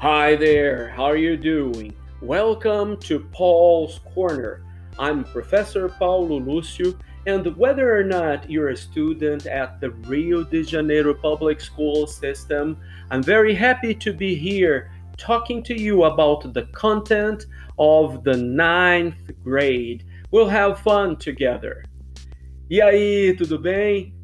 Hi there, how are you doing? Welcome to Paul's Corner. I'm Professor Paulo Lúcio, and whether or not you're a student at the Rio de Janeiro public school system, I'm very happy to be here talking to you about the content of the ninth grade. We'll have fun together. E aí, tudo bem?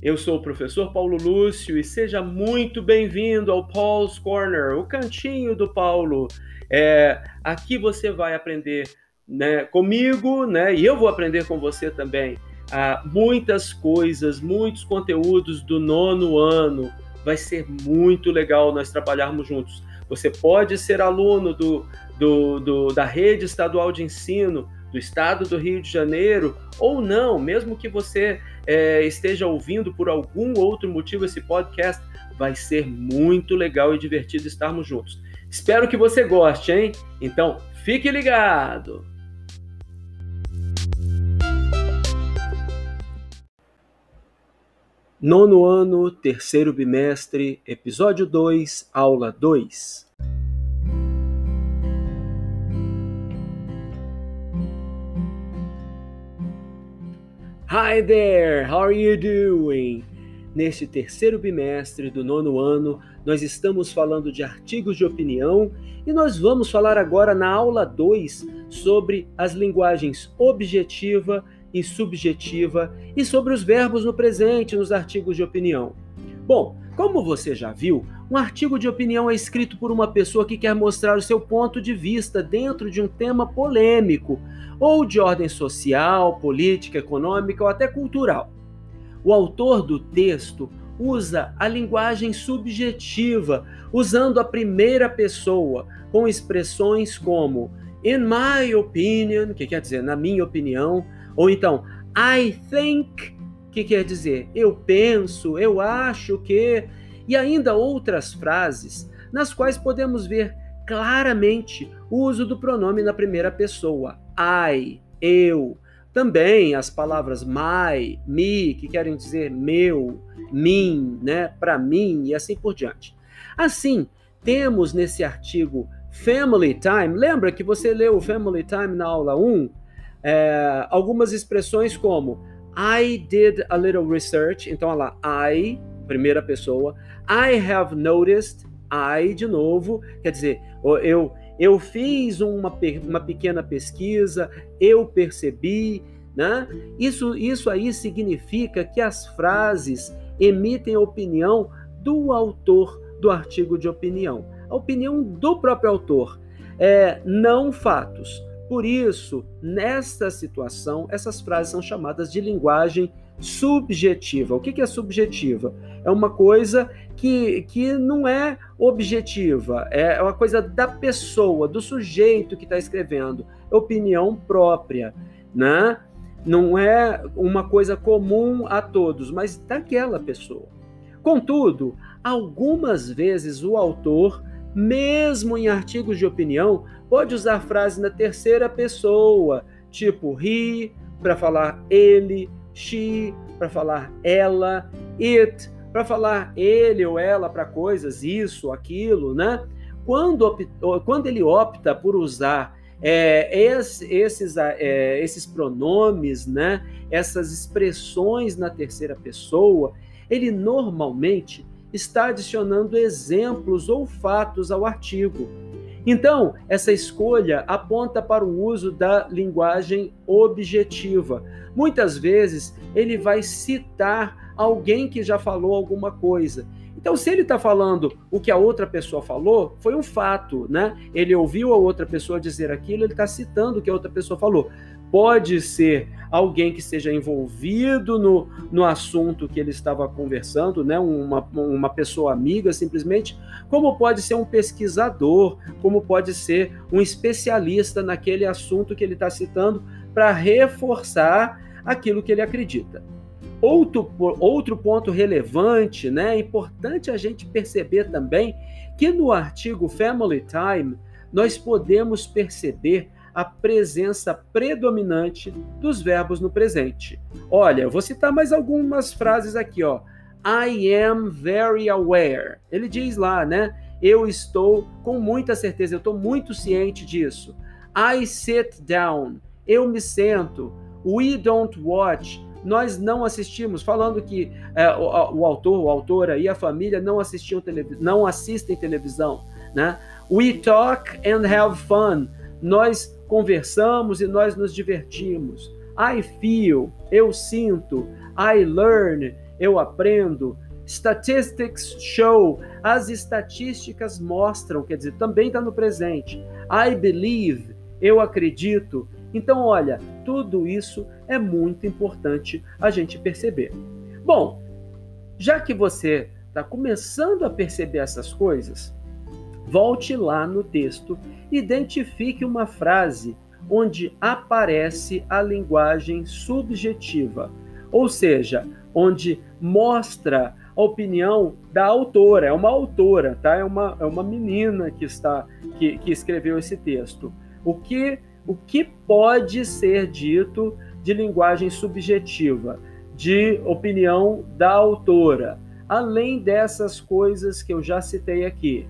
Eu sou o professor Paulo Lúcio e seja muito bem-vindo ao Paul's Corner, o cantinho do Paulo. É, aqui você vai aprender né, comigo, né, e eu vou aprender com você também, ah, muitas coisas, muitos conteúdos do nono ano. Vai ser muito legal nós trabalharmos juntos. Você pode ser aluno do, do, do da rede estadual de ensino do estado do Rio de Janeiro, ou não, mesmo que você é, esteja ouvindo por algum outro motivo esse podcast, vai ser muito legal e divertido estarmos juntos. Espero que você goste, hein? Então, fique ligado! Nono ano, terceiro bimestre, episódio 2, aula 2. Hi there, how are you doing? Neste terceiro bimestre do nono ano, nós estamos falando de artigos de opinião e nós vamos falar agora na aula 2 sobre as linguagens objetiva e subjetiva e sobre os verbos no presente nos artigos de opinião. Bom, como você já viu, um artigo de opinião é escrito por uma pessoa que quer mostrar o seu ponto de vista dentro de um tema polêmico ou de ordem social, política, econômica ou até cultural. O autor do texto usa a linguagem subjetiva, usando a primeira pessoa, com expressões como in my opinion, que quer dizer na minha opinião, ou então I think, que quer dizer eu penso, eu acho que, e ainda outras frases nas quais podemos ver claramente o uso do pronome na primeira pessoa, I, eu. Também as palavras my, me, que querem dizer meu, mim, né, para mim e assim por diante. Assim, temos nesse artigo Family Time, lembra que você leu o Family Time na aula 1? É, algumas expressões como I did a little research, então olha lá, I, primeira pessoa, I have noticed, I de novo, quer dizer, eu eu fiz uma, uma pequena pesquisa, eu percebi, né? Isso, isso aí significa que as frases emitem a opinião do autor do artigo de opinião, a opinião do próprio autor, é, não fatos. Por isso, nesta situação, essas frases são chamadas de linguagem subjetiva. O que é subjetiva? É uma coisa que, que não é objetiva, é uma coisa da pessoa, do sujeito que está escrevendo, é opinião própria, né? Não é uma coisa comum a todos, mas daquela pessoa. Contudo, algumas vezes o autor, mesmo em artigos de opinião, pode usar frases na terceira pessoa, tipo he para falar ele, she para falar ela, it para falar ele ou ela para coisas, isso, aquilo, né? Quando, quando ele opta por usar é, esses, é, esses pronomes, né? essas expressões na terceira pessoa, ele normalmente está adicionando exemplos ou fatos ao artigo. Então, essa escolha aponta para o uso da linguagem objetiva. Muitas vezes ele vai citar alguém que já falou alguma coisa. Então, se ele está falando o que a outra pessoa falou, foi um fato, né? Ele ouviu a outra pessoa dizer aquilo, ele está citando o que a outra pessoa falou. Pode ser alguém que esteja envolvido no, no assunto que ele estava conversando, né? uma, uma pessoa amiga, simplesmente, como pode ser um pesquisador, como pode ser um especialista naquele assunto que ele está citando para reforçar aquilo que ele acredita. Outro, outro ponto relevante, né? É importante a gente perceber também que no artigo Family Time nós podemos perceber a presença predominante dos verbos no presente. Olha, eu vou citar mais algumas frases aqui, ó. I am very aware. Ele diz lá, né? Eu estou com muita certeza, eu estou muito ciente disso. I sit down. Eu me sento. We don't watch. Nós não assistimos, falando que é, o, o, autor, o autora e a família não assistiam televisão, não assistem televisão, né? We talk and have fun. Nós conversamos e nós nos divertimos. I feel, eu sinto. I learn, eu aprendo. Statistics show, as estatísticas mostram, quer dizer, também está no presente. I believe, eu acredito. Então, olha, tudo isso é muito importante a gente perceber. Bom, já que você está começando a perceber essas coisas, volte lá no texto, identifique uma frase onde aparece a linguagem subjetiva, ou seja, onde mostra a opinião da autora, é uma autora, tá? É uma, é uma menina que está que, que escreveu esse texto. O que o que pode ser dito de linguagem subjetiva, de opinião da autora, além dessas coisas que eu já citei aqui.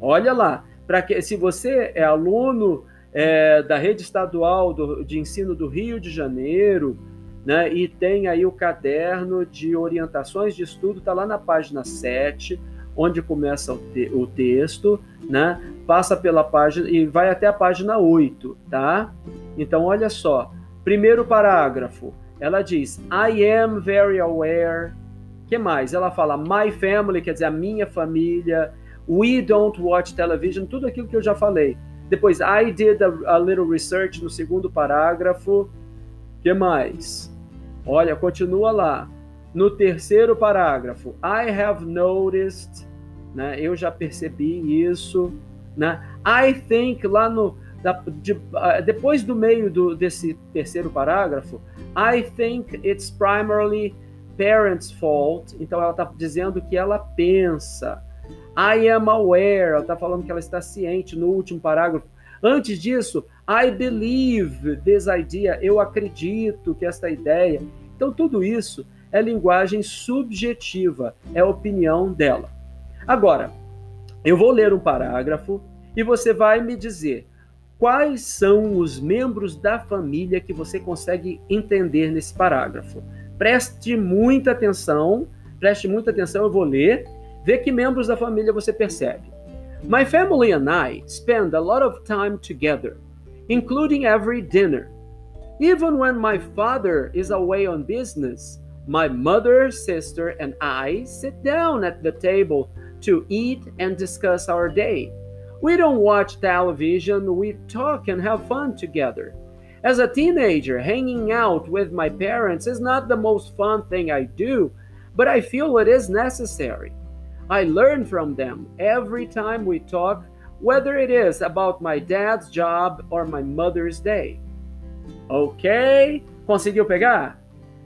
Olha lá, para que se você é aluno é, da rede estadual do, de ensino do Rio de Janeiro, né? E tem aí o caderno de orientações de estudo, está lá na página 7, onde começa o, te o texto, né? Passa pela página e vai até a página 8, tá? Então, olha só. Primeiro parágrafo, ela diz: I am very aware. que mais? Ela fala my family, quer dizer, a minha família. We don't watch television, tudo aquilo que eu já falei. Depois, I did a, a little research no segundo parágrafo. que mais? Olha, continua lá. No terceiro parágrafo, I have noticed, né? Eu já percebi isso, né? I think lá no da, de, uh, depois do meio do, desse terceiro parágrafo, I think it's primarily parents' fault. Então ela está dizendo que ela pensa. I am aware. Ela está falando que ela está ciente no último parágrafo. Antes disso, I believe this idea. Eu acredito que esta ideia. Então, tudo isso é linguagem subjetiva, é a opinião dela. Agora, eu vou ler um parágrafo e você vai me dizer quais são os membros da família que você consegue entender nesse parágrafo. Preste muita atenção, preste muita atenção, eu vou ler, ver que membros da família você percebe. My family and I spend a lot of time together, including every dinner. Even when my father is away on business, my mother, sister, and I sit down at the table to eat and discuss our day. We don't watch television, we talk and have fun together. As a teenager, hanging out with my parents is not the most fun thing I do, but I feel it is necessary. I learn from them every time we talk, whether it is about my dad's job or my mother's day. Ok? Conseguiu pegar?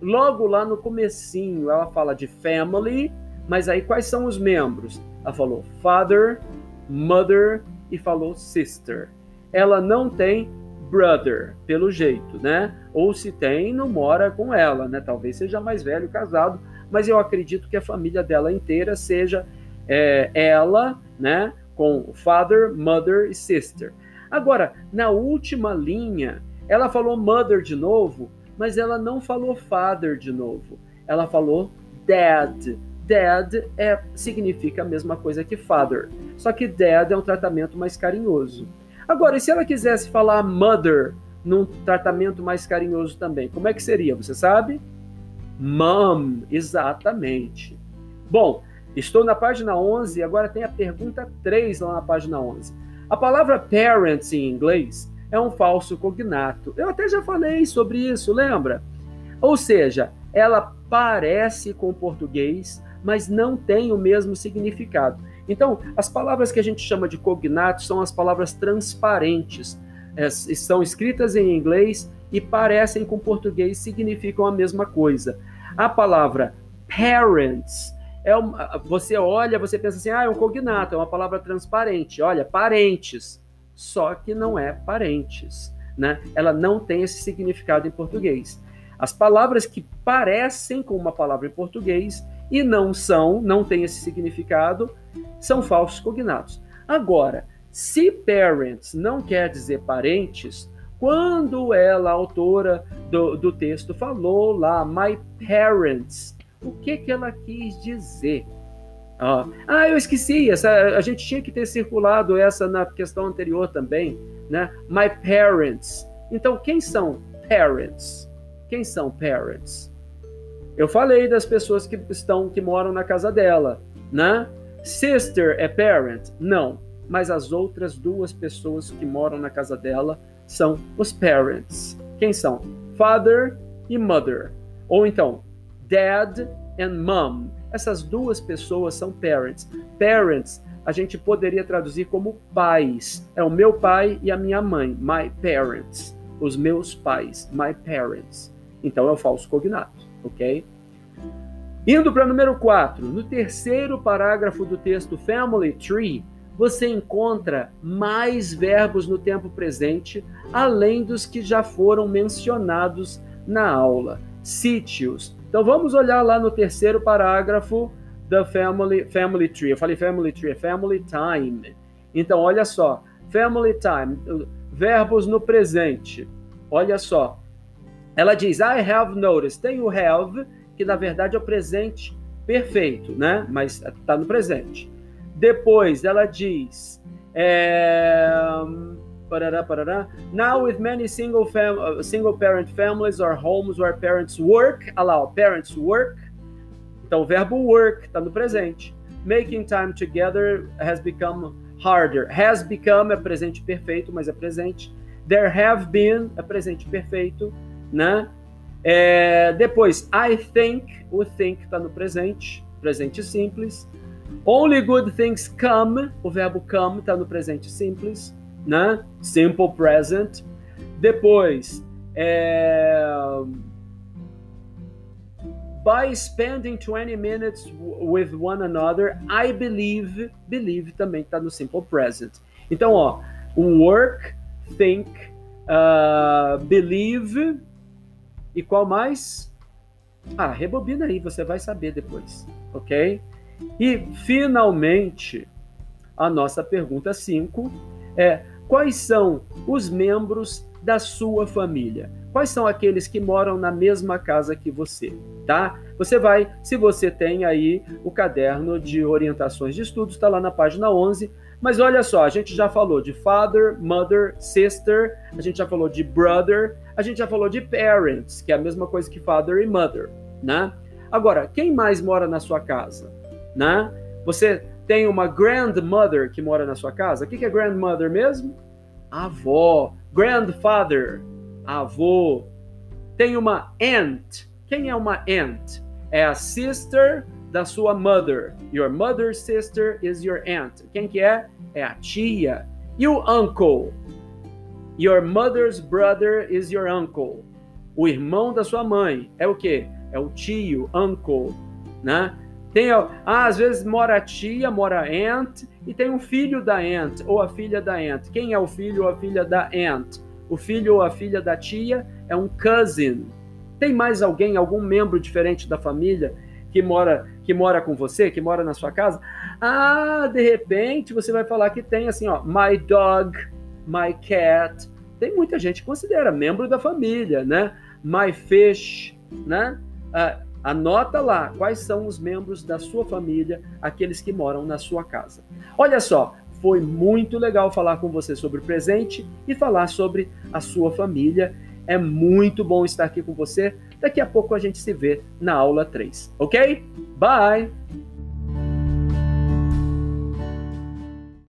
Logo lá no comecinho, ela fala de family, mas aí quais são os membros? Ela falou father, mother e falou sister. Ela não tem brother, pelo jeito, né? Ou se tem, não mora com ela, né? Talvez seja mais velho, casado, mas eu acredito que a família dela inteira seja é, ela, né? Com father, mother e sister. Agora, na última linha, ela falou mother de novo, mas ela não falou father de novo. Ela falou dad. Dad é, significa a mesma coisa que father, só que dad é um tratamento mais carinhoso. Agora, e se ela quisesse falar mother num tratamento mais carinhoso também, como é que seria? Você sabe? Mom, exatamente. Bom, estou na página 11 e agora tem a pergunta 3 lá na página 11. A palavra parents em inglês é um falso cognato. Eu até já falei sobre isso, lembra? Ou seja, ela parece com português, mas não tem o mesmo significado. Então, as palavras que a gente chama de cognato são as palavras transparentes. É, são escritas em inglês e parecem com português, significam a mesma coisa. A palavra parents é uma, você olha, você pensa assim, ah, é um cognato, é uma palavra transparente. Olha, parentes só que não é parentes, né? Ela não tem esse significado em português. As palavras que parecem com uma palavra em português e não são, não têm esse significado, são falsos cognatos. Agora, se parents não quer dizer parentes, quando ela, autora do, do texto, falou lá, my parents, o que, que ela quis dizer? Ah, ah, eu esqueci, essa, a gente tinha que ter circulado essa na questão anterior também, né? My parents. Então, quem são parents? Quem são parents? Eu falei das pessoas que estão que moram na casa dela, né? Sister é parent? Não, mas as outras duas pessoas que moram na casa dela são os parents. Quem são? Father e mother. Ou então, dad and mom. Essas duas pessoas são parents. Parents, a gente poderia traduzir como pais. É o meu pai e a minha mãe. My parents. Os meus pais. My parents. Então é o falso cognato, ok? Indo para número 4. No terceiro parágrafo do texto Family Tree, você encontra mais verbos no tempo presente, além dos que já foram mencionados na aula. Sítios, então vamos olhar lá no terceiro parágrafo da family, family tree. Eu falei family tree, é family time. Então olha só, family time, verbos no presente. Olha só. Ela diz I have noticed. Tem o have, que na verdade é o presente perfeito, né? Mas está no presente. Depois ela diz é, Parará, parará. Now, with many single, fam single parent families or homes where parents work, allow parents work. Então, o verbo work está no presente. Making time together has become harder. Has become é presente perfeito, mas é presente. There have been é presente perfeito, né? É, depois, I think, o think está no presente, presente simples. Only good things come, o verbo come está no presente simples né? Simple present. Depois, é... by spending 20 minutes with one another, I believe, believe também está no simple present. Então, ó, work, think, uh, believe e qual mais? Ah, rebobina aí, você vai saber depois, ok? E finalmente, a nossa pergunta 5 é quais são os membros da sua família. Quais são aqueles que moram na mesma casa que você, tá? Você vai, se você tem aí o caderno de orientações de estudos, está lá na página 11. Mas olha só, a gente já falou de father, mother, sister, a gente já falou de brother, a gente já falou de parents, que é a mesma coisa que father e mother, né? Agora, quem mais mora na sua casa, né? Você tem uma grandmother que mora na sua casa. O que é grandmother mesmo? Avó. Grandfather, avô. Tem uma aunt. Quem é uma aunt? É a sister da sua mother. Your mother's sister is your aunt. Quem que é? É a tia. E o uncle? Your mother's brother is your uncle. O irmão da sua mãe é o quê? É o tio, uncle, né? Tem, ah, às vezes mora a tia, mora a aunt, e tem um filho da aunt, ou a filha da aunt. Quem é o filho ou a filha da aunt? O filho ou a filha da tia é um cousin. Tem mais alguém, algum membro diferente da família que mora que mora com você, que mora na sua casa? Ah, de repente você vai falar que tem assim, ó, my dog, my cat. Tem muita gente que considera membro da família, né? My fish, né? Ah, Anota lá quais são os membros da sua família, aqueles que moram na sua casa. Olha só, foi muito legal falar com você sobre o presente e falar sobre a sua família. É muito bom estar aqui com você. Daqui a pouco a gente se vê na aula 3, ok? Bye!